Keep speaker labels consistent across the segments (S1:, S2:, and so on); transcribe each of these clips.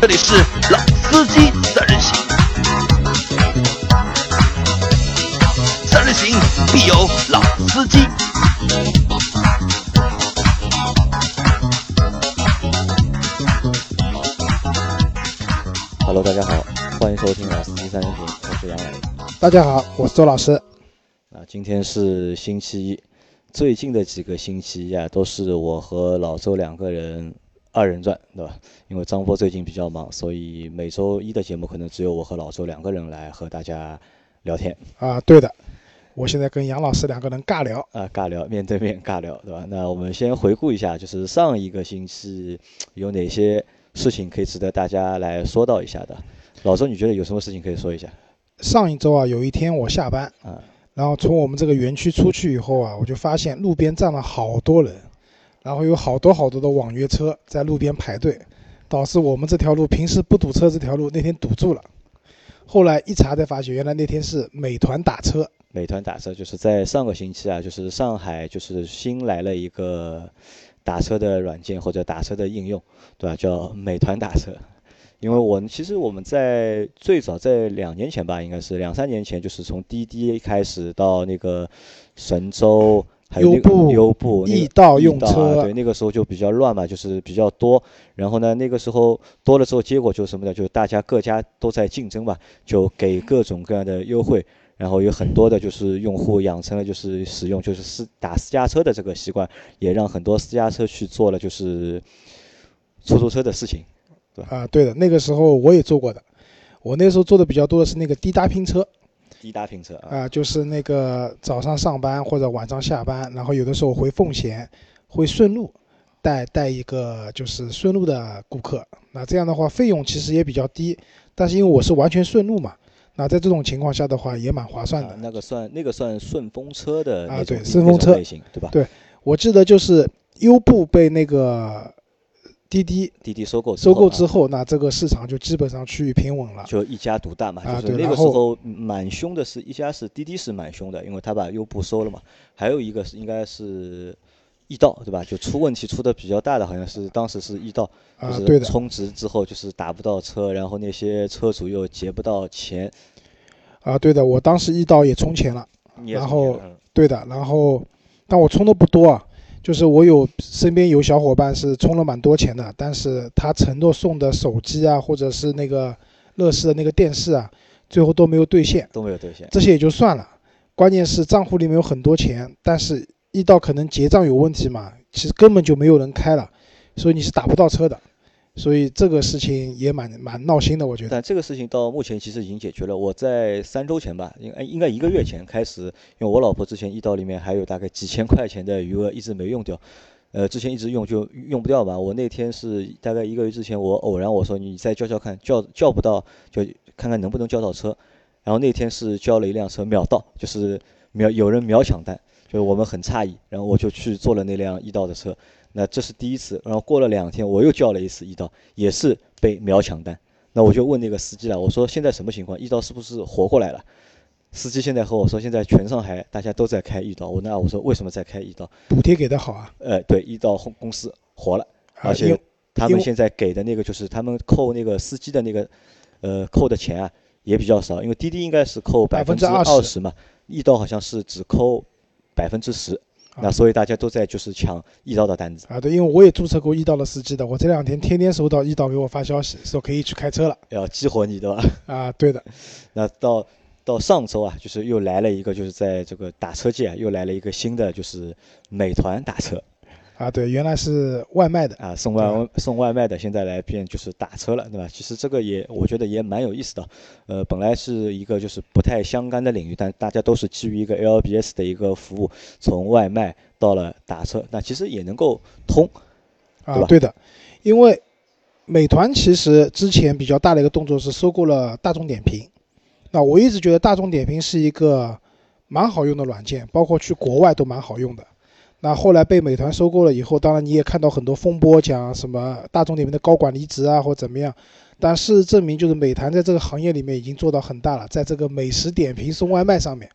S1: 这里是老司机三人行，三人行必有老司机。
S2: Hello，大家好，欢迎收听老司机三人行，我是杨磊。
S3: 大家好，我是周老师。
S2: 啊，今天是星期一，最近的几个星期一啊，都是我和老周两个人二人转，对吧？因为张波最近比较忙，所以每周一的节目可能只有我和老周两个人来和大家聊天
S3: 啊，对的，我现在跟杨老师两个人尬聊。
S2: 啊，尬聊，面对面尬聊，对吧？那我们先回顾一下，就是上一个星期有哪些事情可以值得大家来说到一下的。老周，你觉得有什么事情可以说一下？
S3: 上一周啊，有一天我下班，
S2: 啊，
S3: 然后从我们这个园区出去以后啊，我就发现路边站了好多人，然后有好多好多的网约车在路边排队，导致我们这条路平时不堵车这条路那天堵住了。后来一查才发现，原来那天是美团打车。
S2: 美团打车就是在上个星期啊，就是上海就是新来了一个打车的软件或者打车的应用，对吧？叫美团打车。因为我其实我们在最早在两年前吧，应该是两三年前，就是从滴滴开始到那个神州，还有
S3: 优步
S2: 优步、那个
S3: 易到用车
S2: 对，那个时候就比较乱嘛，就是比较多。然后呢，那个时候多了之后，结果就是什么呢？就是大家各家都在竞争嘛，就给各种各样的优惠。然后有很多的就是用户养成了就是使用就是私打私家车的这个习惯，也让很多私家车去做了就是出租车的事情。
S3: 啊，对的，那个时候我也做过的。我那时候做的比较多的是那个滴答拼车
S2: 滴答拼车啊，
S3: 啊，就是那个早上上班或者晚上下班，然后有的时候回奉贤，会顺路带带一个就是顺路的顾客。那这样的话费用其实也比较低，但是因为我是完全顺路嘛，那在这种情况下的话也蛮划算的。
S2: 啊那个算那个算顺风车的
S3: 啊对顺风车
S2: 类型，对吧？
S3: 对我记得就是优步被那个滴滴
S2: 滴滴收购
S3: 收购之
S2: 后
S3: 后，那这个市场就基本上趋于平稳了
S2: 啊，。就一家独大嘛，
S3: 啊
S2: 就是那个时候蛮凶的是一家是滴滴是蛮凶的，因为他把优步收了嘛，还有一个是应该是易到对吧？就出问题出的比较大的，好像是当时是易到，就，是充值之后就是打不到车，然后那些车主又结不到钱，
S3: 啊，对的，我当时易到也充钱了。然后对的，然后但我充的不多啊，就是我有身边有小伙伴是充了蛮多钱的，但是他承诺送的手机啊，或者是那个乐视的那个电视啊，最后都没有兑现，
S2: 都没有兑现。
S3: 这些也就算了，关键是账户里面有很多钱，但是一到可能结账有问题嘛，其实根本就没有人开了，所以你是打不到车的，所以这个事情也蛮蛮闹心的，我觉得。
S2: 但这个事情到目前其实已经解决了。我在三周前吧，应该应该一个月前开始，因为我老婆之前易到里面还有大概几千块钱的余额一直没用掉，呃，之前一直用就用不掉嘛。我那天是大概一个月之前，我偶然我说你再叫叫看，叫叫不到就看看能不能叫到车。然后那天是叫了一辆车秒到，就是秒有人秒抢单，就我们很诧异，然后我就去坐了那辆易到的车。那这是第一次，然后过了两天我又叫了一次易到，也是被秒抢单。那我就问那个司机了，我说现在什么情况？易到是不是活过来了？司机现在和我说，现在全上海大家都在开易到。我那我说为什么在开易到？
S3: 补贴给的好啊，
S2: 呃，对，易到公公司活了，而且他们现在给的那个就是他们扣那个司机的那个，呃，扣的钱啊也比较少，因为滴滴应该是扣百分之二
S3: 20%
S2: 十嘛，易到好像是只扣百分之十，那
S3: 啊
S2: 所以大家都在就是抢易到的单子，
S3: 啊，对，因为我也注册过易到的司机的，我这两天天天收到易到给我发消息，说可以去开车了。
S2: 要激活你，对吧？
S3: 啊，对的，
S2: 那到到上周啊，就是又来了一个，就是在这个打车界啊，又来了一个新的，就是美团打车
S3: 啊，对，原来是外卖的，
S2: 啊，送外送外卖的，现在来变就是打车了，对吧？其实这个也我觉得也蛮有意思的。呃，本来是一个就是不太相干的领域，但大家都是基于一个 LBS 的一个服务，从外卖到了打车，那其实也能够通。
S3: 啊对的，因为美团其实之前比较大的一个动作是收购了大众点评，那我一直觉得大众点评是一个蛮好用的软件，包括去国外都蛮好用的。那后来被美团收购了以后，当然你也看到很多风波，讲什么大众点评的高管离职啊，或怎么样。但事实证明，就是美团在这个行业里面已经做到很大了，在这个美食点评送外卖上面。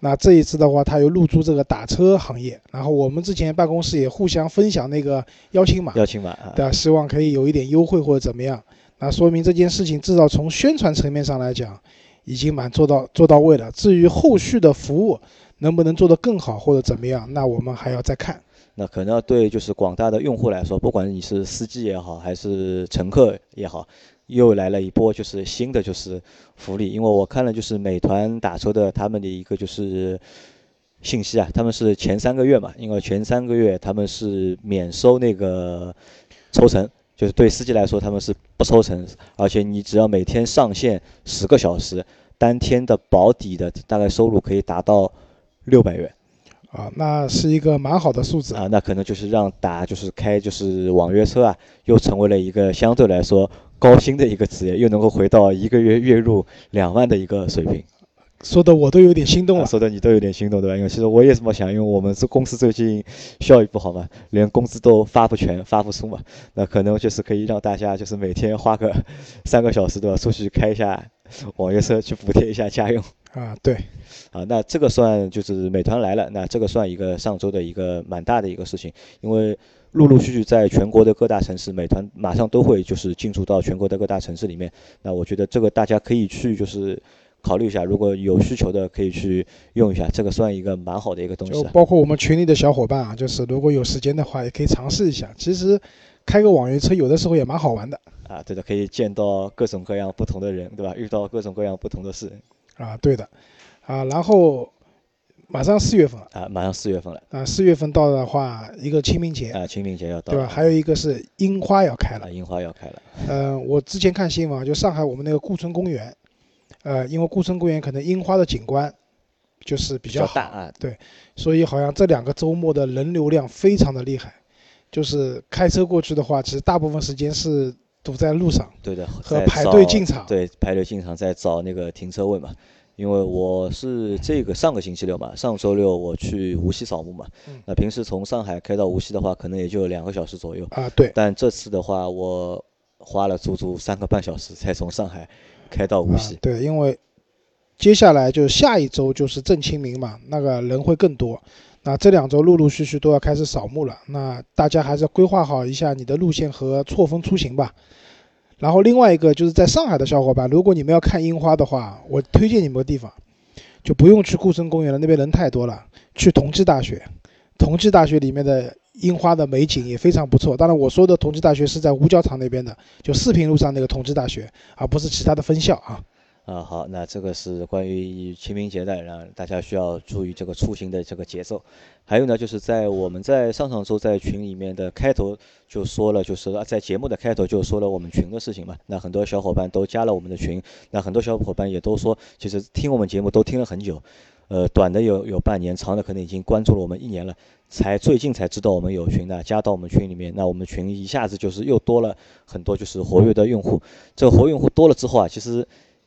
S3: 那这一次的话，他又入驻这个打车行业，然后我们之前办公室也互相分享那个邀请码，
S2: 邀请码啊，
S3: 对吧？希望可以有一点优惠或者怎么样。那说明这件事情至少从宣传层面上来讲，已经蛮做到做到位了。至于后续的服务能不能做得更好或者怎么样，那我们还要再看。
S2: 那可能对就是广大的用户来说，不管你是司机也好，还是乘客也好，又来了一波就是新的就是福利。因为我看了就是美团打车的他们的一个就是信息啊，他们是前三个月嘛，因为前三个月他们是免收那个抽成。就是对司机来说，他们是不抽成，而且你只要每天上线十个小时，当天的保底的大概收入可以达到六百元，
S3: 啊，那是一个蛮好的数字
S2: 啊，那可能就是让打就是开就是网约车啊，又成为了一个相对来说高薪的一个职业，又能够回到一个月月入两万的一个水平。
S3: 说的我都有点心动了，
S2: 说的你都有点心动，对吧？因为其实我也这么想，因为我们这公司最近效益不好嘛，连工资都发不全、发不出嘛，那可能就是可以让大家就是每天花个三个小时，对吧？出去开一下网约车，去补贴一下家用。
S3: 啊，对，
S2: 啊，那这个算就是美团来了，那这个算一个上周的一个蛮大的一个事情，因为陆陆续续在全国的各大城市，美团马上都会就是进驻到全国的各大城市里面。那我觉得这个大家可以去就是。考虑一下，如果有需求的可以去用一下，这个算一个蛮好的一个东西。
S3: 就包括我们群里的小伙伴啊，就是如果有时间的话，也可以尝试一下。其实开个网约车有的时候也蛮好玩的。
S2: 啊，对的，可以见到各种各样不同的人，对吧？遇到各种各样不同的事。
S3: 啊，对的。啊，然后马上四月份了。
S2: 啊，马上四月份了。
S3: 啊，四月份到的话，一个清明节。
S2: 啊，清明节要到。
S3: 对吧？还有一个是樱花要开了。
S2: 樱花要开了。
S3: 嗯，我之前看新闻，就上海我们那个顾村公园。呃，因为顾村公园可能樱花的景观就是比较
S2: 大啊，
S3: 对，所以好像这两个周末的人流量非常的厉害，就是开车过去的话，其实大部分时间是堵在路上，
S2: 对的，
S3: 和排队进场，
S2: 对，排队进场在找那个停车位嘛。因为我是这个上个星期六嘛，上周六我去无锡扫墓嘛，那平时从上海开到无锡的话，可能也就两个小时左右
S3: 啊，对，
S2: 但这次的话，我花了足足三个半小时才从上海。开到无锡，
S3: 对，因为接下来就是下一周就是正清明嘛，那个人会更多。那这两周陆陆续续都要开始扫墓了，那大家还是规划好一下你的路线和错峰出行吧。然后另外一个就是在上海的小伙伴，如果你们要看樱花的话，我推荐你们个地方，就不用去顾村公园了，那边人太多了，去同济大学。同济大学里面的樱花的美景也非常不错。当然，我说的同济大学是在五角场那边的，就四平路上那个同济大学，而不是其他的分校啊。
S2: 啊，好，那这个是关于清明节的，让大家需要注意这个出行的这个节奏。还有呢，就是在我们在上上周在群里面的开头就说了，就是在节目的开头就说了我们群的事情嘛。那很多小伙伴都加了我们的群，那很多小伙伴也都说，其实听我们节目都听了很久。呃，短的有有半年，长的可能已经关注了我们一年了，才最近才知道我们有群的，加到我们群里面，那我们群一下子就是又多了很多就是活跃的用户。这个活跃用户多了之后啊，其实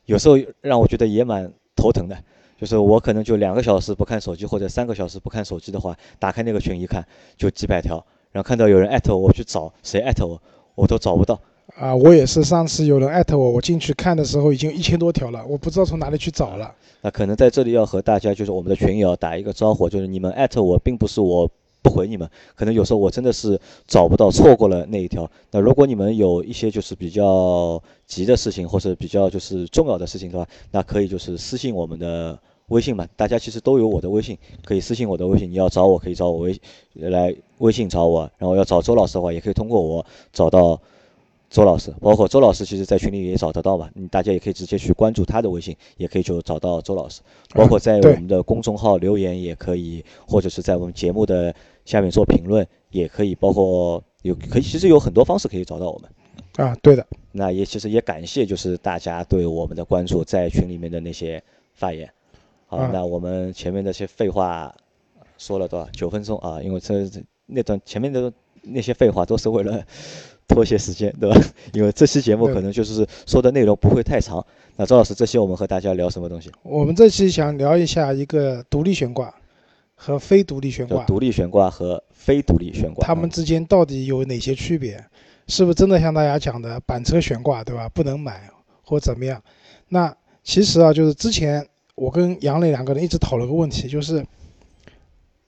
S2: 有时候让我觉得也蛮头疼的，就是我可能就两个小时不看手机或者三个小时不看手机的话，打开那个群一看就几百条，然后看到有人艾特我，我去找谁艾特我，我都找不到。
S3: 啊，我也是，上次有人艾特我，我进去看的时候已经一千多条了，我不知道从哪里去找了。
S2: 那可能在这里要和大家，就是我们的群友打一个招呼，就是你们艾特我，并不是我不回你们，可能有时候我真的是找不到，错过了那一条。那如果你们有一些就是比较急的事情，或者比较就是重要的事情的话，那可以就是私信我们的微信嘛。大家其实都有我的微信，可以私信我的微信。你要找我可以找我微来微信找我，然后要找周老师的话，也可以通过我找到。周老师，包括周老师，其实在群里也找得到嘛。你大家也可以直接去关注他的微信，也可以就找到周老师。包括在我们的公众号留言也可以，或者是在我们节目的下面做评论也可以。包括有可以，其实有很多方式可以找到我们。
S3: 啊，对的。
S2: 那也其实也感谢就是大家对我们的关注，在群里面的那些发言。好，那我们前面那些废话说了多少？九分钟啊，因为这那段前面的那些废话都是为了。拖些时间，对吧？因为这期节目可能就是说的内容不会太长。那周老师，这期我们和大家聊什么东西？
S3: 我们这期想聊一下一个独立悬挂和非独立悬挂。
S2: 独立悬挂和非独立悬挂，
S3: 它们之间到底有哪些区别？是不是真的像大家讲的板车悬挂，对吧？不能买或怎么样？那其实啊，就是之前我跟杨磊两个人一直讨论个问题，就是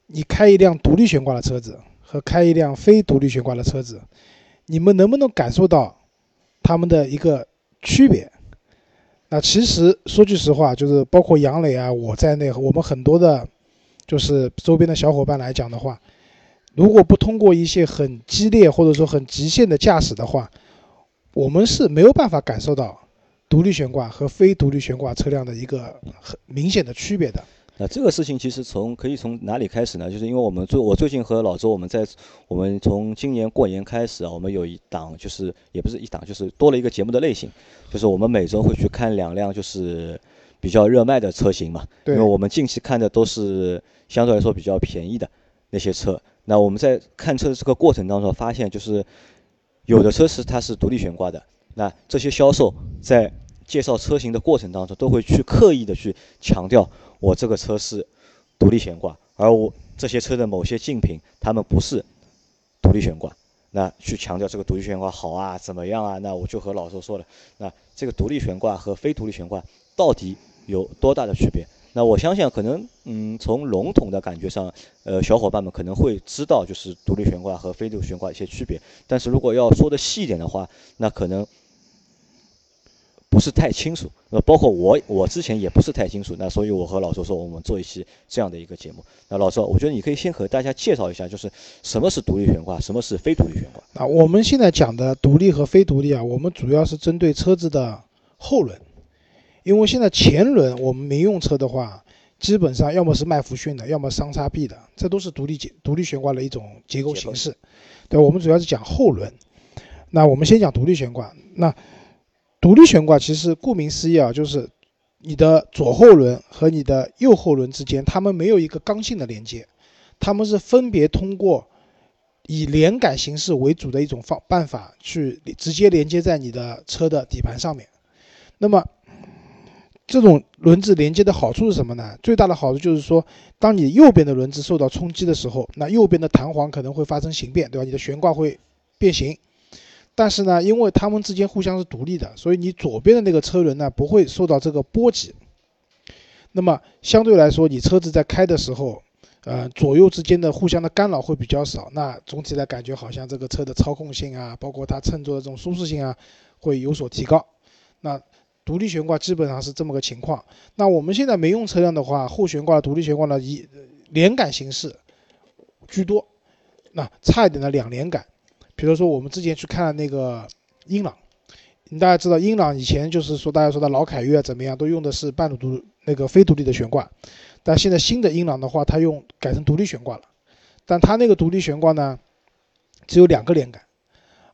S3: 你开一辆独立悬挂的车子和开一辆非独立悬挂的车子。你们能不能感受到它们的一个区别。那其实说句实话，就是包括杨磊啊，我在内，我们很多的，就是周边的小伙伴来讲的话，如果不通过一些很激烈或者说很极限的驾驶的话，我们是没有办法感受到独立悬挂和非独立悬挂车辆的一个很明显的区别的。
S2: 那这个事情其实从可以从哪里开始呢？就是因为我们最我最近和老周我们在我们从今年过年开始啊，我们有一档就是也不是一档，就是多了一个节目的类型，就是我们每周会去看两辆就是比较热卖的车型嘛。
S3: 对。
S2: 因为我们近期看的都是相对来说比较便宜的那些车。那我们在看车的这个过程当中发现，就是有的车是它是独立悬挂的，那这些销售在介绍车型的过程当中都会去刻意的去强调。我这个车是独立悬挂，而我这些车的某些竞品，他们不是独立悬挂。那去强调这个独立悬挂好啊，怎么样啊？那我就和老周说了，那这个独立悬挂和非独立悬挂到底有多大的区别？那我相信可能，嗯，从笼统的感觉上，呃，小伙伴们可能会知道，就是独立悬挂和非独立悬挂一些区别。但是如果要说的细一点的话，那可能。不是太清楚，那包括我，我之前也不是太清楚，那所以我和老周说，我们做一期这样的一个节目。那老周，我觉得你可以先和大家介绍一下，就是什么是独立悬挂，什么是非独立悬挂。
S3: 那，我们现在讲的独立和非独立啊，我们主要是针对车子的后轮，因为现在前轮我们民用车的话，基本上要么是麦弗逊的，要么双叉臂的，这都是独立结独立悬挂的一种结构形式。对，我们主要是讲后轮。那我们先讲独立悬挂，那。独立悬挂其实顾名思义啊，就是你的左后轮和你的右后轮之间，它们没有一个刚性的连接，它们是分别通过以连杆形式为主的一种方办法去直接连接在你的车的底盘上面。那么这种轮子连接的好处是什么呢？最大的好处就是说，当你右边的轮子受到冲击的时候，那右边的弹簧可能会发生形变，对吧？你的悬挂会变形。但是呢，因为它们之间互相是独立的，所以你左边的那个车轮呢不会受到这个波及。那么相对来说，你车子在开的时候，呃，左右之间的互相的干扰会比较少。那总体来感觉好像这个车的操控性啊，包括它乘坐的这种舒适性啊，会有所提高。那独立悬挂基本上是这么个情况。那我们现在没用车辆的话，后悬挂独立悬挂呢以连杆形式居多，那差一点的两连杆。比如说，我们之前去看那个英朗，大家知道英朗以前就是说，大家说的老凯越怎么样，都用的是半独那个非独立的悬挂，但现在新的英朗的话，它用改成独立悬挂了，但它那个独立悬挂呢，只有两个连杆，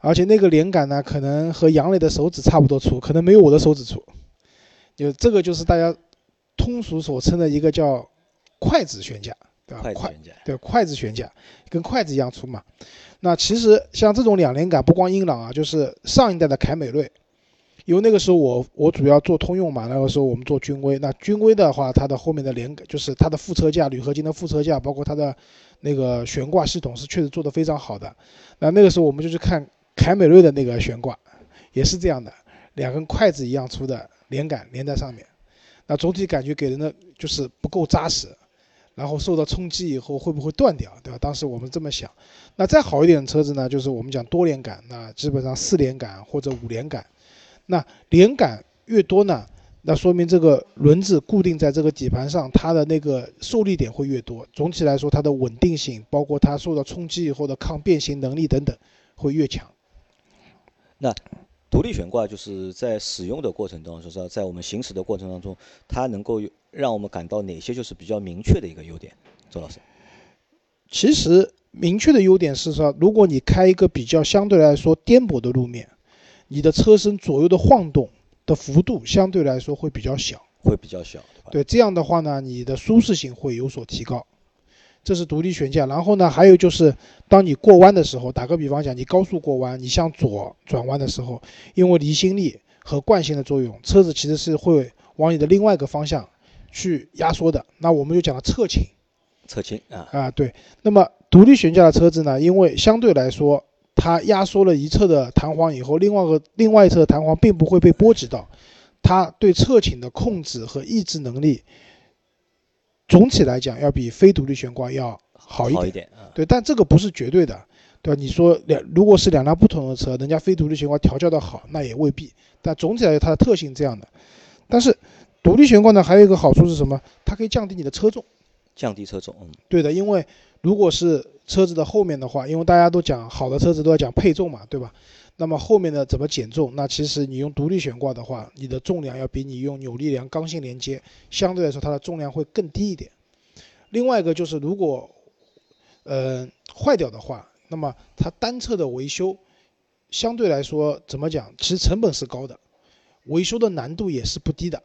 S3: 而且那个连杆呢，可能和杨磊的手指差不多粗，可能没有我的手指粗，就这个就是大家通俗所称的一个叫筷子悬架，对吧？筷对筷子悬架，跟筷子一样粗嘛。那其实像这种两连杆，不光英朗啊，就是上一代的凯美瑞，因为那个时候我我主要做通用嘛，那个时候我们做君威，那君威的话，它的后面的连杆就是它的副车架铝合金的副车架，包括它的那个悬挂系统是确实做得非常好的。那那个时候我们就去看凯美瑞的那个悬挂，也是这样的，两根筷子一样粗的连杆连在上面，那总体感觉给人的就是不够扎实。然后受到冲击以后会不会断掉，对吧？当时我们这么想。那再好一点的车子呢，就是我们讲多连杆，那基本上四连杆或者五连杆。那连杆越多呢，那说明这个轮子固定在这个底盘上，它的那个受力点会越多。总体来说，它的稳定性，包括它受到冲击以后的抗变形能力等等，会越强。
S2: 那独立悬挂就是在使用的过程当中，就是在我们行驶的过程当中，它能够让我们感到哪些就是比较明确的一个优点？周老师，
S3: 其实明确的优点是说，如果你开一个比较相对来说颠簸的路面，你的车身左右的晃动的幅度相对来说会比较小，
S2: 会比较小，对吧？
S3: 对，这样的话呢，你的舒适性会有所提高。这是独立悬架，然后呢，还有就是，当你过弯的时候，打个比方讲，你高速过弯，你向左转弯的时候，因为离心力和惯性的作用，车子其实是会往你的另外一个方向去压缩的。那我们就讲了侧倾，
S2: 侧倾啊
S3: 啊对。那么独立悬架的车子呢，因为相对来说，它压缩了一侧的弹簧以后，另外个另外一侧的弹簧并不会被波及到，它对侧倾的控制和抑制能力。总体来讲，要比非独立悬挂要好一点。
S2: 好一点，
S3: 对，但这个不是绝对的。对吧？你说两如果是两辆不同的车，人家非独立悬挂调教的好，那也未必。但总体来说，它的特性这样的。但是独立悬挂呢，还有一个好处是什么？它可以降低你的车重。
S2: 降低车重，嗯，
S3: 对的，因为如果是车子的后面的话，因为大家都讲好的车子都要讲配重嘛，对吧？那么后面的怎么减重？那其实你用独立悬挂的话，你的重量要比你用扭力梁刚性连接相对来说它的重量会更低一点。另外一个就是如果，呃，坏掉的话，那么它单侧的维修相对来说怎么讲？其实成本是高的，维修的难度也是不低的。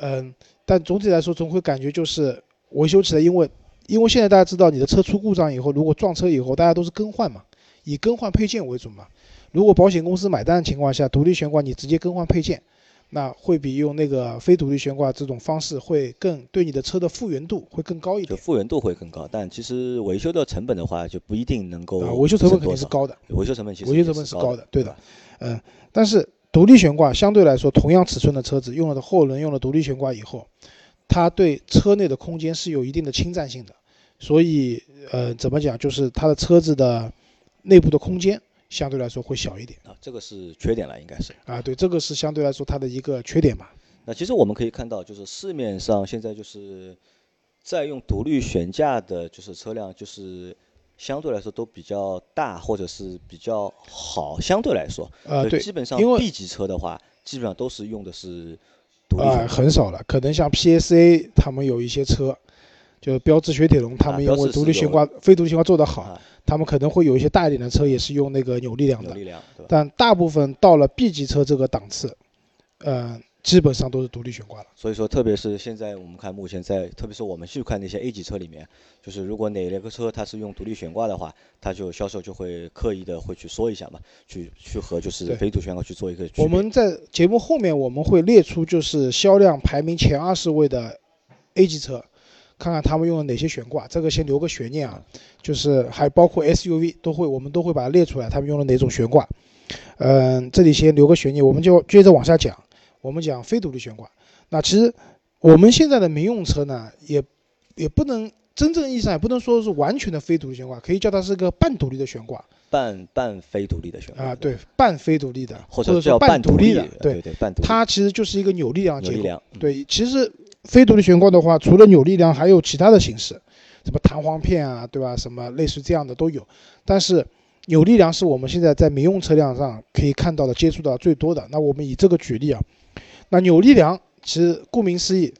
S3: 嗯，但总体来说总会感觉就是维修起来，因为因为现在大家知道你的车出故障以后，如果撞车以后，大家都是更换嘛，以更换配件为主嘛。如果保险公司买单的情况下，独立悬挂你直接更换配件，那会比用那个非独立悬挂这种方式会更对你的车的复原度会更高一点。
S2: 复原度会更高，但其实维修的成本的话就不一定能够。
S3: 啊，维修成本肯定是高的。
S2: 维修成本其实
S3: 维修成本是高的，对的。嗯，但是独立悬挂相对来说，同样尺寸的车子用了的后轮用了独立悬挂以后，它对车内的空间是有一定的侵占性的，所以呃，怎么讲，就是它的车子的内部的空间。相对来说会小一点
S2: 啊，这个是缺点了，应该是
S3: 啊，对，这个是相对来说它的一个缺点吧。
S2: 那其实我们可以看到，就是市面上现在就是在用独立悬架的，就是车辆，就是相对来说都比较大或者是比较好，相对来说，
S3: 啊，对，
S2: 基本上 B 级车的话，基本上都是用的是独立
S3: 啊，很少了，可能像 PSA 他们有一些车，就标致雪铁龙他们因为独立悬挂、非独立悬挂做得好。他们可能会有一些大一点的车，也是用那个扭力梁的，但大部分到了 B 级车这个档次，呃，基本上都是独立悬挂了。
S2: 所以说，特别是现在我们看，目前在，特别是我们去看那些 A 级车里面，就是如果哪一个车它是用独立悬挂的话，它就销售就会刻意的会去说一下嘛，去去和就是非独悬挂去做一个。
S3: 我们在节目后面我们会列出就是销量排名前二十位的 A 级车。看看他们用了哪些悬挂，这个先留个悬念啊，就是还包括 SUV 都会，我们都会把它列出来，他们用了哪种悬挂。嗯，这里先留个悬念，我们就接着往下讲。我们讲非独立悬挂。那其实我们现在的民用车呢，也也不能真正意义上也不能说是完全的非独立悬挂，可以叫它是个半独立的悬挂。
S2: 半半非独立的悬挂
S3: 啊，对，半非独立的，
S2: 或者
S3: 说半独
S2: 立
S3: 的，
S2: 对对，半独立。
S3: 它其实就是一个扭力梁结
S2: 构。
S3: 对，其实。非独立悬挂的话，除了扭力梁，还有其他的形式，什么弹簧片啊，对吧？什么类似这样的都有。但是扭力梁是我们现在在民用车辆上可以看到的、接触到最多的。那我们以这个举例啊，那扭力梁其实顾名思义，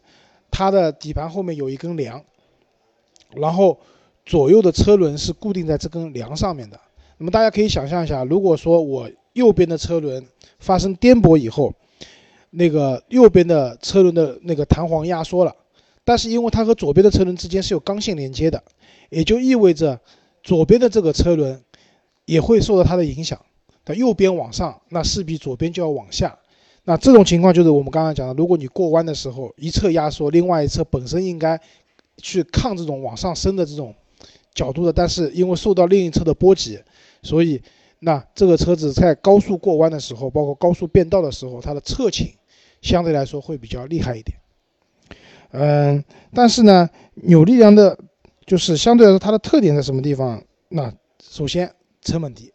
S3: 它的底盘后面有一根梁，然后左右的车轮是固定在这根梁上面的。那么大家可以想象一下，如果说我右边的车轮发生颠簸以后，那个右边的车轮的那个弹簧压缩了，但是因为它和左边的车轮之间是有刚性连接的，也就意味着左边的这个车轮也会受到它的影响。它右边往上，那势必左边就要往下。那这种情况就是我们刚刚讲的，如果你过弯的时候一侧压缩，另外一侧本身应该去抗这种往上升的这种角度的，但是因为受到另一侧的波及，所以那这个车子在高速过弯的时候，包括高速变道的时候，它的侧倾。相对来说会比较厉害一点，嗯，但是呢，扭力梁的，就是相对来说它的特点在什么地方？那首先成本低，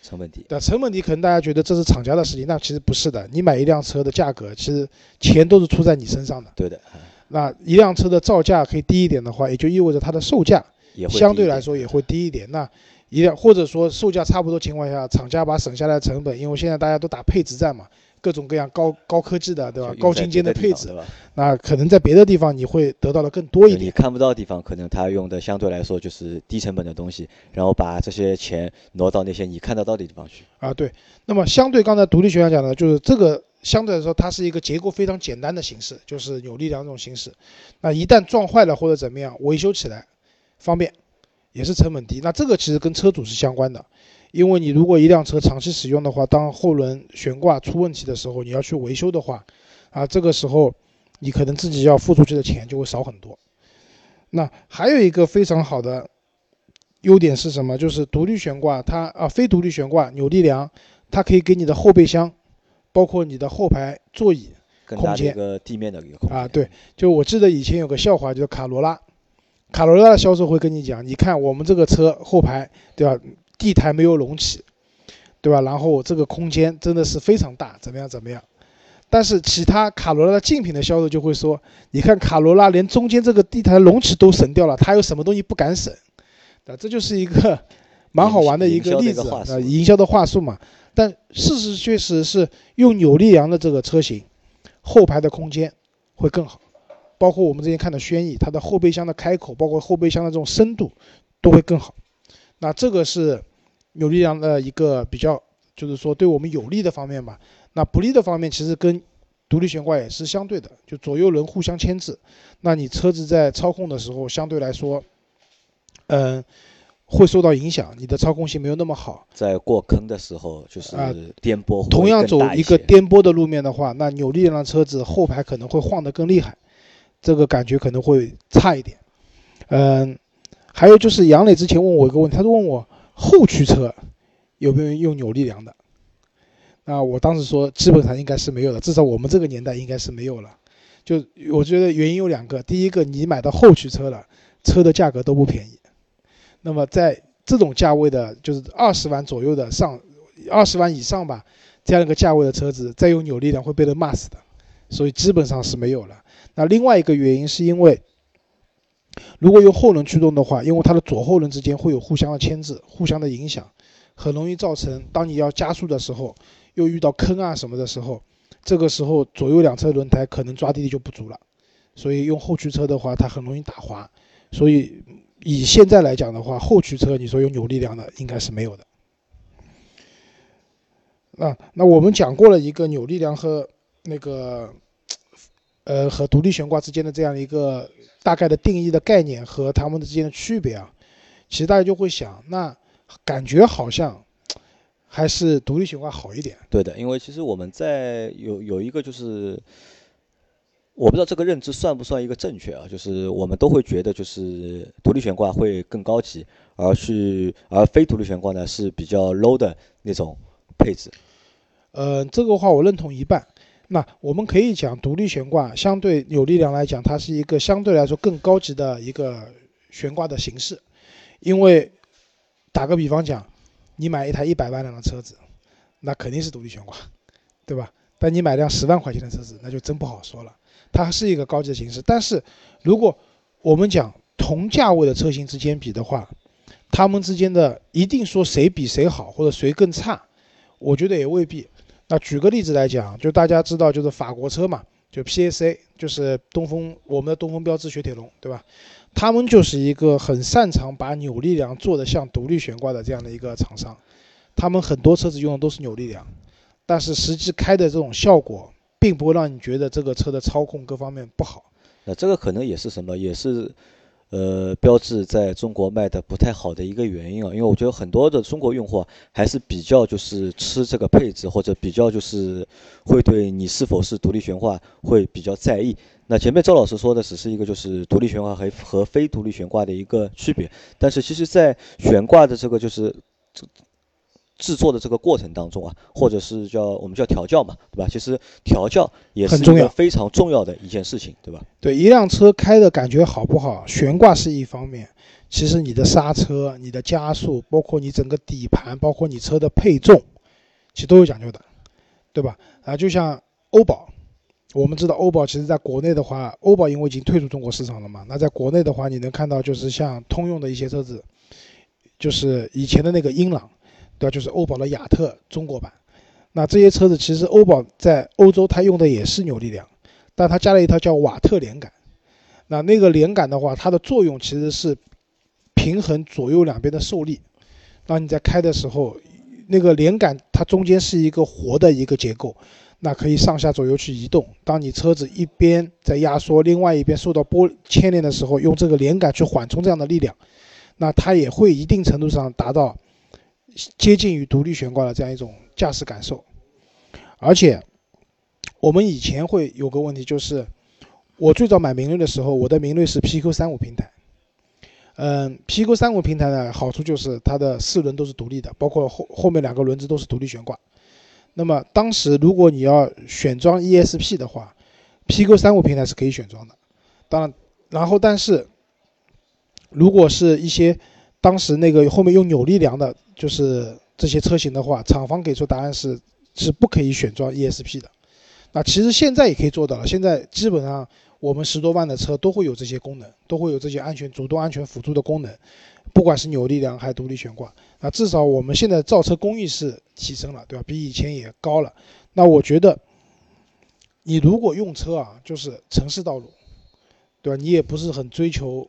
S2: 成本低，
S3: 对，成本低可能大家觉得这是厂家的事情，那其实不是的。你买一辆车的价格，其实钱都是出在你身上的。
S2: 对的。
S3: 那一辆车的造价可以低一点的话，也就意味着它的售价相对来说也会低一点。那一辆或者说售价差不多情况下，厂家把省下来的成本，因为现在大家都打配置战嘛。各种各样高高科技的，对吧？高精尖的配置，那可能在别的地方你会得到的更多一点。
S2: 你看不到的地方，可能他用的相对来说就是低成本的东西，然后把这些钱挪到那些你看得到的地方去。
S3: 啊，对。那么相对刚才独立悬架讲的，就是这个相对来说它是一个结构非常简单的形式，就是扭力梁这种形式。那一旦撞坏了或者怎么样，维修起来方便，也是成本低。那这个其实跟车主是相关的。因为你如果一辆车长期使用的话，当后轮悬挂出问题的时候，你要去维修的话，啊，这个时候你可能自己要付出去的钱就会少很多。那还有一个非常好的优点是什么？就是独立悬挂，它啊非独立悬挂扭力梁，它可以给你的后备箱，包括你的后排座椅空间，
S2: 一个地面的一个空间
S3: 啊。对，就我记得以前有个笑话，就是卡罗拉，卡罗拉的销售会跟你讲，你看我们这个车后排，对吧？地台没有隆起，对吧？然后这个空间真的是非常大，怎么样怎么样？但是其他卡罗拉的竞品的销售就会说，你看卡罗拉连中间这个地台隆起都省掉了，它有什么东西不敢省？啊，这就是一个 蛮好玩的一个例子啊，营销的话术嘛。但事实确实是用扭力梁的这个车型，后排的空间会更好，包括我们之前看的轩逸，它的后备箱的开口，包括后备箱的这种深度都会更好。那这个是扭力梁的一个比较，就是说对我们有利的方面吧。那不利的方面其实跟独立悬挂也是相对的，就左右轮互相牵制，那你车子在操控的时候相对来说，嗯。会受到影响，你的操控性没有那么好。
S2: 在过坑的时候，就是颠簸。
S3: 同样走一个颠簸的路面的话，那扭力梁车子后排可能会晃得更厉害，这个感觉可能会差一点。嗯，还有就是杨磊之前问我一个问题，他就问我后驱车有没有用扭力梁的？那我当时说基本上应该是没有的，至少我们这个年代应该是没有了。就我觉得原因有两个，第一个你买到后驱车了，车的价格都不便宜。那么在这种价位的，就是二十万左右的上，二十万以上吧，这样一个价位的车子，再用扭力梁会被人骂死的，所以基本上是没有了。那另外一个原因是因为，如果用后轮驱动的话，因为它的左后轮之间会有互相的牵制、互相的影响，很容易造成当你要加速的时候，又遇到坑啊什么的时候，这个时候左右两侧轮胎可能抓地力就不足了，所以用后驱车的话，它很容易打滑，所以。以现在来讲的话，后驱车你说有扭力梁的应该是没有的。那那我们讲过了一个扭力梁和那个呃和独立悬挂之间的这样一个大概的定义的概念和它们之间的区别啊，其实大家就会想，那感觉好像 还是独立悬挂好一点。
S2: 对的，因为其实我们在有有一个就是。我不知道这个认知算不算一个正确啊？就是我们都会觉得，就是独立悬挂会更高级，而去而非独立悬挂呢是比较 low 的那种配置。
S3: 呃，这个话我认同一半。那我们可以讲，独立悬挂相对扭力梁来讲，它是一个相对来说更高级的一个悬挂的形式。因为打个比方讲，你买一台一百万辆的车子，那肯定是独立悬挂，对吧？但你买辆十万块钱的车子，那就真不好说了。它是一个高级的形式，但是如果我们讲同价位的车型之间比的话，他们之间的一定说谁比谁好或者谁更差，我觉得也未必。那举个例子来讲，就大家知道，就是法国车嘛，就 PSA，就是东风，我们的东风标致雪铁龙，对吧？他们就是一个很擅长把扭力梁做的像独立悬挂的这样的一个厂商，他们很多车子用的都是扭力梁，但是实际开的这种效果。并不会让你觉得这个车的操控各方面不好。
S2: 那这个可能也是什么，也是，呃，标志在中国卖的不太好的一个原因啊。因为我觉得很多的中国用户还是比较就是吃这个配置，或者比较就是会对你是否是独立悬挂会比较在意。那前面赵老师说的只是一个就是独立悬挂和和非独立悬挂的一个区别，但是其实在悬挂的这个就是这。制作的这个过程当中啊，或者是叫我们叫调教嘛，对吧？其实调教也是一个非常重要的一件事情，对吧？
S3: 对，一辆车开的感觉好不好，悬挂是一方面，其实你的刹车、你的加速，包括你整个底盘，包括你车的配重，其实都有讲究的，对吧？啊，就像欧宝，我们知道欧宝其实在国内的话，欧宝因为已经退出中国市场了嘛，那在国内的话，你能看到就是像通用的一些车子，就是以前的那个英朗。对吧？就是欧宝的雅特中国版，那这些车子其实欧宝在欧洲它用的也是扭力梁，但它加了一套叫瓦特连杆。那那个连杆的话，它的作用其实是平衡左右两边的受力。当你在开的时候，那个连杆它中间是一个活的一个结构，那可以上下左右去移动。当你车子一边在压缩，另外一边受到波牵连的时候，用这个连杆去缓冲这样的力量，那它也会一定程度上达到。接近于独立悬挂的这样一种驾驶感受，而且我们以前会有个问题，就是我最早买明锐的时候，我的明锐是 PQ 三五平台。嗯，PQ 三五平台的好处就是它的四轮都是独立的，包括后后面两个轮子都是独立悬挂。那么当时如果你要选装 ESP 的话，PQ 三五平台是可以选装的。当然，然后但是如果是一些当时那个后面用扭力梁的，就是这些车型的话，厂方给出答案是是不可以选装 ESP 的。那其实现在也可以做到了，现在基本上我们十多万的车都会有这些功能，都会有这些安全主动安全辅助的功能，不管是扭力梁还是独立悬挂。那至少我们现在造车工艺是提升了，对吧？比以前也高了。那我觉得，你如果用车啊，就是城市道路，对吧？你也不是很追求。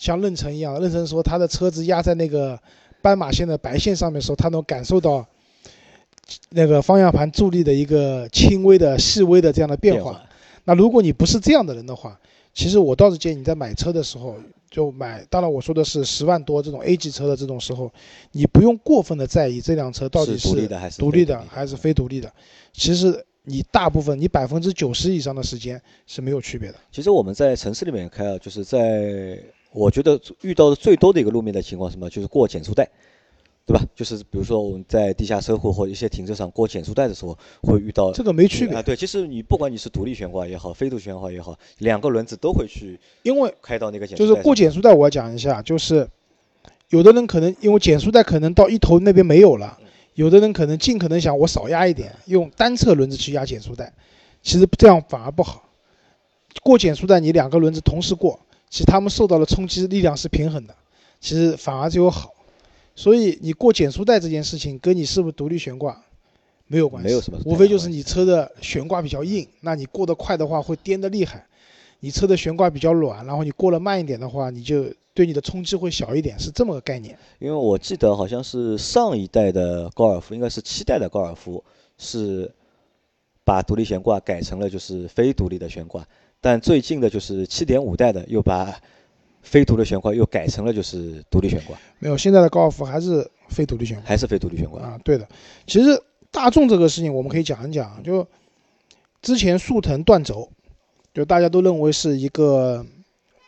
S3: 像任成一样，任成说他的车子压在那个斑马线的白线上面的时候，他能感受到那个方向盘助力的一个轻微的、细微的这样的变化。那如果你不是这样的人的话，其实我倒是建议你在买车的时候就买。当然我说的是十万多这种 A 级车的这种时候，你不用过分的在意这辆车到底是
S2: 独立的还是
S3: 独立的还是非独立的。其实你大部分你百分之九十以上的时间是没有区别的。
S2: 其实我们在城市里面开啊，就是在。我觉得遇到的最多的一个路面的情况什么，就是过减速带，对吧？就是比如说我们在地下车库或一些停车场过减速带的时候，会遇到
S3: 这个没区别
S2: 啊。对，其实你不管你是独立悬挂也好，非独立悬挂也好，两个轮子都会去，
S3: 因为
S2: 开到那个减
S3: 速带。就是过减速带，我要讲一下，就是有的人可能因为减速带可能到一头那边没有了，有的人可能尽可能想我少压一点，用单侧轮子去压减速带，其实这样反而不好。过减速带，你两个轮子同时过。其实他们受到的冲击力量是平衡的，其实反而就有好，所以你过减速带这件事情跟你是不是独立悬挂没有关系，
S2: 没有什么，
S3: 无非就是你车的悬挂比较硬，那你过得快的话会颠得厉害；你车的悬挂比较软，然后你过得慢一点的话，你就对你的冲击会小一点，是这么个概念。
S2: 因为我记得好像是上一代的高尔夫，应该是七代的高尔夫，是把独立悬挂改成了就是非独立的悬挂。但最近的就是七点五代的，又把非独立悬挂又改成了就是独立悬挂。
S3: 没有，现在的高尔夫还是非独立悬挂，
S2: 还是非独立悬挂
S3: 啊？对的。其实大众这个事情我们可以讲一讲，就之前速腾断轴，就大家都认为是一个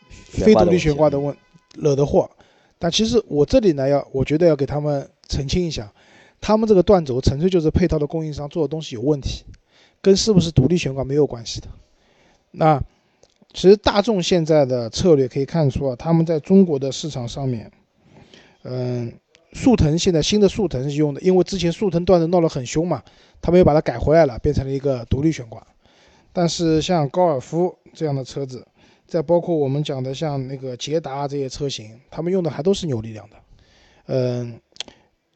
S3: 非独立悬挂的问惹的祸，但其实我这里呢要，我觉得要给他们澄清一下，他们这个断轴纯粹就是配套的供应商做的东西有问题，跟是不是独立悬挂没有关系的。那其实大众现在的策略可以看出啊，他们在中国的市场上面，嗯，速腾现在新的速腾是用的，因为之前速腾断的闹得很凶嘛，他们又把它改回来了，变成了一个独立悬挂。但是像高尔夫这样的车子，再包括我们讲的像那个捷达这些车型，他们用的还都是扭力梁的。嗯，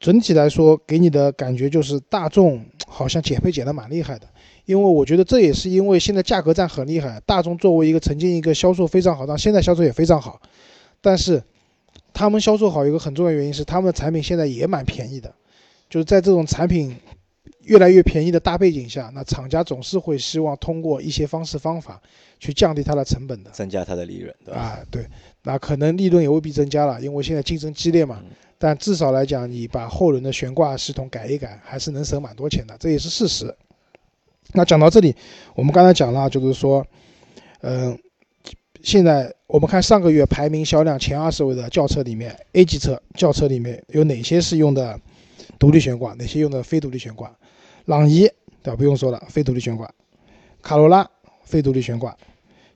S3: 整体来说给你的感觉就是大众好像减配减的蛮厉害的。因为我觉得这也是因为现在价格战很厉害，大众作为一个曾经一个销售非常好，但现在销售也非常好，但是他们销售好一个很重要原因是他们的产品现在也蛮便宜的，就是在这种产品越来越便宜的大背景下，那厂家总是会希望通过一些方式方法去降低它的成本的，
S2: 增加它的利润，对吧？
S3: 啊，对，那可能利润也未必增加了，因为现在竞争激烈嘛，但至少来讲，你把后轮的悬挂系统改一改，还是能省蛮多钱的，这也是事实。那讲到这里，我们刚才讲了，就是说，嗯，现在我们看上个月排名销量前二十位的轿车里面，A 级车轿车里面有哪些是用的独立悬挂，哪些用的非独立悬挂？朗逸对吧？不用说了，非独立悬挂；卡罗拉非独立悬挂；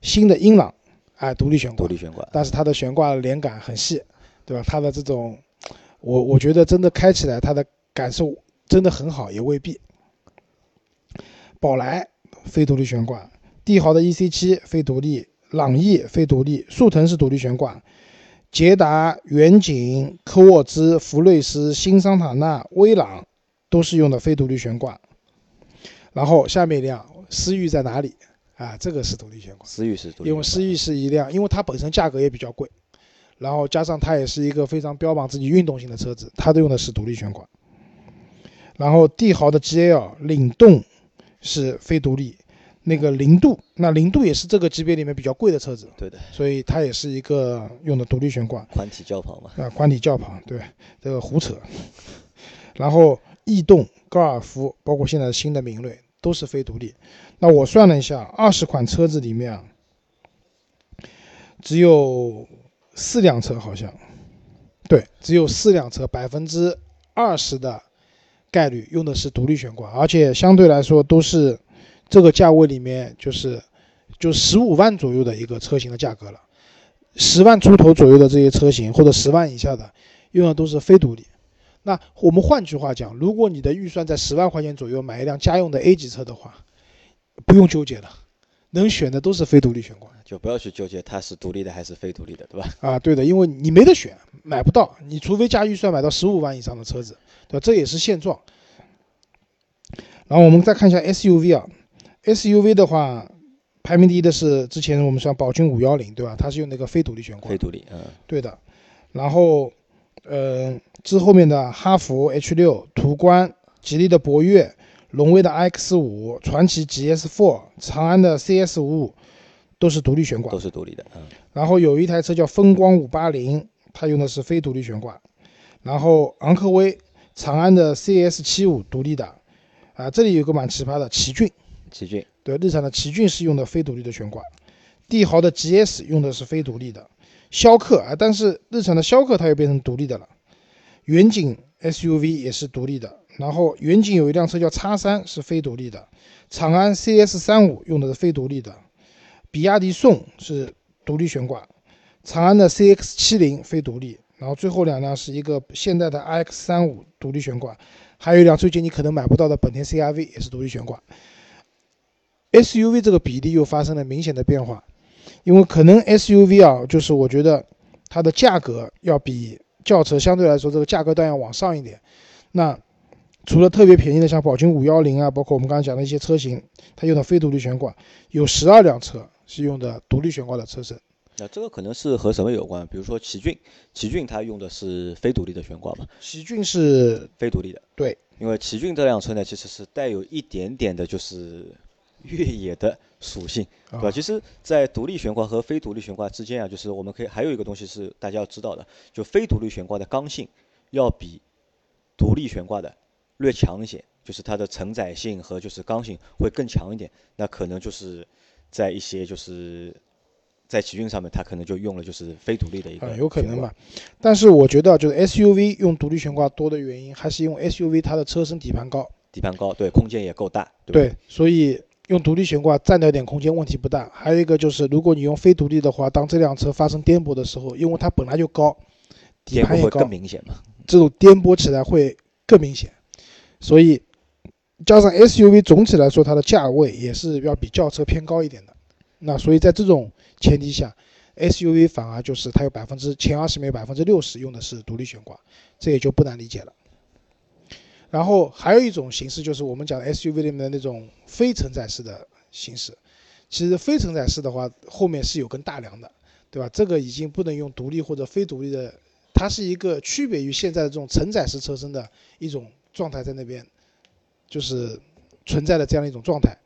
S3: 新的英朗哎，独立悬挂，
S2: 独立悬挂，
S3: 但是它的悬挂连杆很细，对吧？它的这种，我我觉得真的开起来它的感受真的很好，也未必。宝来非独立悬挂，帝豪的 EC 七非独立，朗逸非独立，速腾是独立悬挂，捷达、远景、科沃兹、福睿斯、新桑塔纳、威朗都是用的非独立悬挂。然后下面一辆思域在哪里？啊，这个是独立悬挂。
S2: 思域是独立，
S3: 因为思域是一辆，因为它本身价格也比较贵，然后加上它也是一个非常标榜自己运动性的车子，它都用的是独立悬挂。然后帝豪的 GL 领动。是非独立，那个零度，那零度也是这个级别里面比较贵的车子，
S2: 对的，
S3: 所以它也是一个用的独立悬挂，
S2: 宽体轿跑嘛，
S3: 啊，宽体轿跑，对，这个胡扯。然后逸动、高尔夫，包括现在新的明锐，都是非独立。那我算了一下，二十款车子里面啊，只有四辆车好像，对，只有四辆车，百分之二十的。概率用的是独立悬挂，而且相对来说都是这个价位里面就是就十五万左右的一个车型的价格了，十万出头左右的这些车型或者十万以下的，用的都是非独立。那我们换句话讲，如果你的预算在十万块钱左右买一辆家用的 A 级车的话，不用纠结了，能选的都是非独立悬挂。
S2: 就不要去纠结它是独立的还是非独立的，对吧？
S3: 啊，对的，因为你没得选，买不到，你除非加预算买到十五万以上的车子，对吧？这也是现状。然后我们再看一下 SUV 啊，SUV 的话，排名第一的是之前我们说宝骏五幺零，对吧？它是用那个非独立悬挂。
S2: 非独立，嗯，
S3: 对的。然后，呃，之后面的哈弗 H 六、途观、吉利的博越、荣威的 iX 五、传祺 GS Four、长安的 CS 五五。都是独立悬挂，
S2: 都是独立的，嗯。
S3: 然后有一台车叫风光五八零，它用的是非独立悬挂。然后昂科威、长安的 CS 七五独立的，啊，这里有个蛮奇葩的奇骏，
S2: 奇骏，
S3: 对，日产的奇骏是用的非独立的悬挂。帝豪的 GS 用的是非独立的，逍客啊，但是日产的逍客它又变成独立的了。远景 SUV 也是独立的，然后远景有一辆车叫叉三是非独立的，长安 CS 三五用的是非独立的。比亚迪宋是独立悬挂，长安的 CX 七零非独立，然后最后两辆是一个现代的 iX 三五独立悬挂，还有一辆最近你可能买不到的本田 CRV 也是独立悬挂。SUV 这个比例又发生了明显的变化，因为可能 SUV 啊，就是我觉得它的价格要比轿车相对来说这个价格段要往上一点，那。除了特别便宜的，像宝骏五幺零啊，包括我们刚刚讲的一些车型，它用的非独立悬挂，有十二辆车是用的独立悬挂的车身。
S2: 那这个可能是和什么有关？比如说奇骏，奇骏它用的是非独立的悬挂嘛？
S3: 奇骏是
S2: 非独立的。
S3: 对，
S2: 因为奇骏这辆车呢，其实是带有一点点的就是越野的属性，对吧？其实，在独立悬挂和非独立悬挂之间啊，就是我们可以还有一个东西是大家要知道的，就非独立悬挂的刚性要比独立悬挂的。略强一些，就是它的承载性和就是刚性会更强一点。那可能就是在一些就是在奇骏上面，它可能就用了就是非独立的一个。
S3: 有可能吧。但是我觉得就是 SUV 用独立悬挂多的原因，还是因为 SUV 它的车身底盘高，
S2: 底盘高，对，空间也够大。
S3: 对，所以用独立悬挂占掉点空间问题不大。还有一个就是，如果你用非独立的话，当这辆车发生颠簸的时候，因为它本来就高，底盘也高，
S2: 更明显嘛。
S3: 这种颠簸起来会更明显。所以，加上 SUV 总体来说它的价位也是要比轿车偏高一点的，那所以在这种前提下，SUV 反而就是它有百分之前二十枚百分之六十用的是独立悬挂，这也就不难理解了。然后还有一种形式就是我们讲 SUV 里面的那种非承载式的形式，其实非承载式的话后面是有根大梁的，对吧？这个已经不能用独立或者非独立的，它是一个区别于现在的这种承载式车身的一种。状态在那边，就是存在的这样一种状态。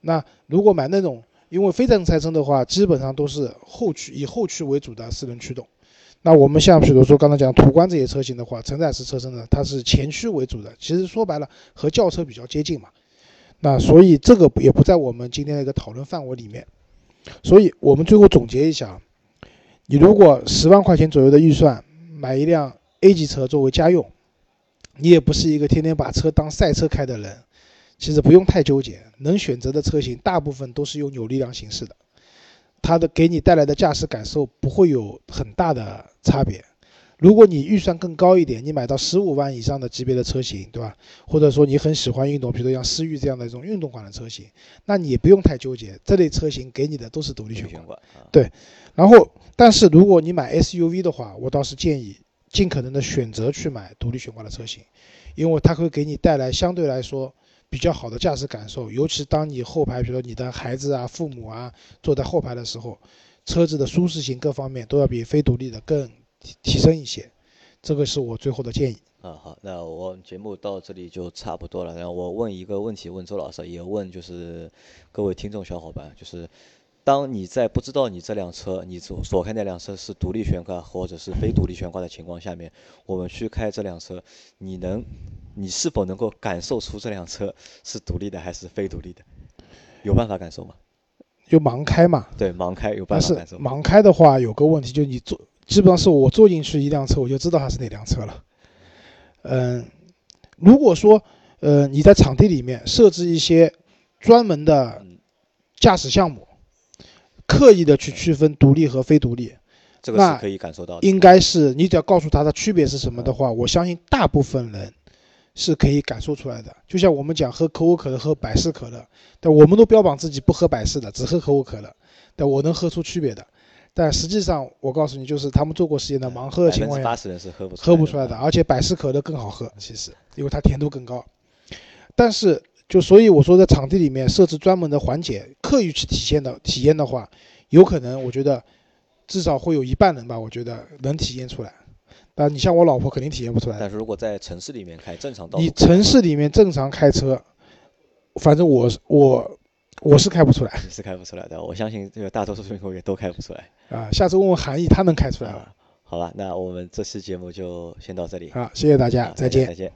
S3: 那如果买那种，因为非承载车的话，基本上都是后驱，以后驱为主的四轮驱动。那我们像比如说刚才讲途观这些车型的话，承载式车身呢，它是前驱为主的。其实说白了，和轿车比较接近嘛。那所以这个也不在我们今天的一个讨论范围里面。所以我们最后总结一下，你如果十万块钱左右的预算买一辆 A 级车作为家用。你也不是一个天天把车当赛车开的人，其实不用太纠结，能选择的车型大部分都是用扭力梁形式的，它的给你带来的驾驶感受不会有很大的差别。如果你预算更高一点，你买到十五万以上的级别的车型，对吧？或者说你很喜欢运动，比如说像思域这样的一种运动款的车型，那你也不用太纠结，这类车型给你的都是独立悬挂。对，然后但是如果你买 SUV 的话，我倒是建议。尽可能的选择去买独立悬挂的车型，因为它会给你带来相对来说比较好的驾驶感受，尤其当你后排，比如你的孩子啊、父母啊坐在后排的时候，车子的舒适性各方面都要比非独立的更提升一些。这个是我最后的建议。
S2: 啊，好，那我节目到这里就差不多了。然后我问一个问题，问周老师，也问就是各位听众小伙伴，就是。当你在不知道你这辆车，你所所开那辆车是独立悬挂或者是非独立悬挂的情况下面，我们去开这辆车，你能，你是否能够感受出这辆车是独立的还是非独立的？有办法感受吗？
S3: 就盲开嘛。
S2: 对，盲开有办法感受。
S3: 盲开的话有个问题，就你坐，基本上是我坐进去一辆车，我就知道它是哪辆车了。嗯，如果说呃你在场地里面设置一些专门的驾驶项目。刻意的去区分独立和非独立，
S2: 这个是可以感受到的。
S3: 应该是你只要告诉他的区别是什么的话，我相信大部分人是可以感受出来的。就像我们讲喝可口可乐、喝百事可乐，但我们都标榜自己不喝百事的，只喝可口可乐，但我能喝出区别的。但实际上，我告诉你，就是他们做过实验的盲喝的情况下，
S2: 八十人是喝不
S3: 喝不出来的，
S2: 啊
S3: 而且百事可乐更好喝，其实因为它甜度更高。但是就所以我说，在场地里面设置专门的环节，刻意去体现的体验的话，有可能我觉得至少会有一半人吧，我觉得能体验出来。但你像我老婆肯定体验不出来。
S2: 但是如果在城市里面开正常道路，
S3: 你城市里面正常开车，反正我是我我是开不出来
S2: 你是开不出来的。我相信这个大多数运动员都开不出来。
S3: 啊。下次问问韩毅，他能开出来吗？
S2: 啊，好吧，那我们这期节目就先到这里。
S3: 好，谢谢大家
S2: 啊，
S3: 再见。
S2: 再见。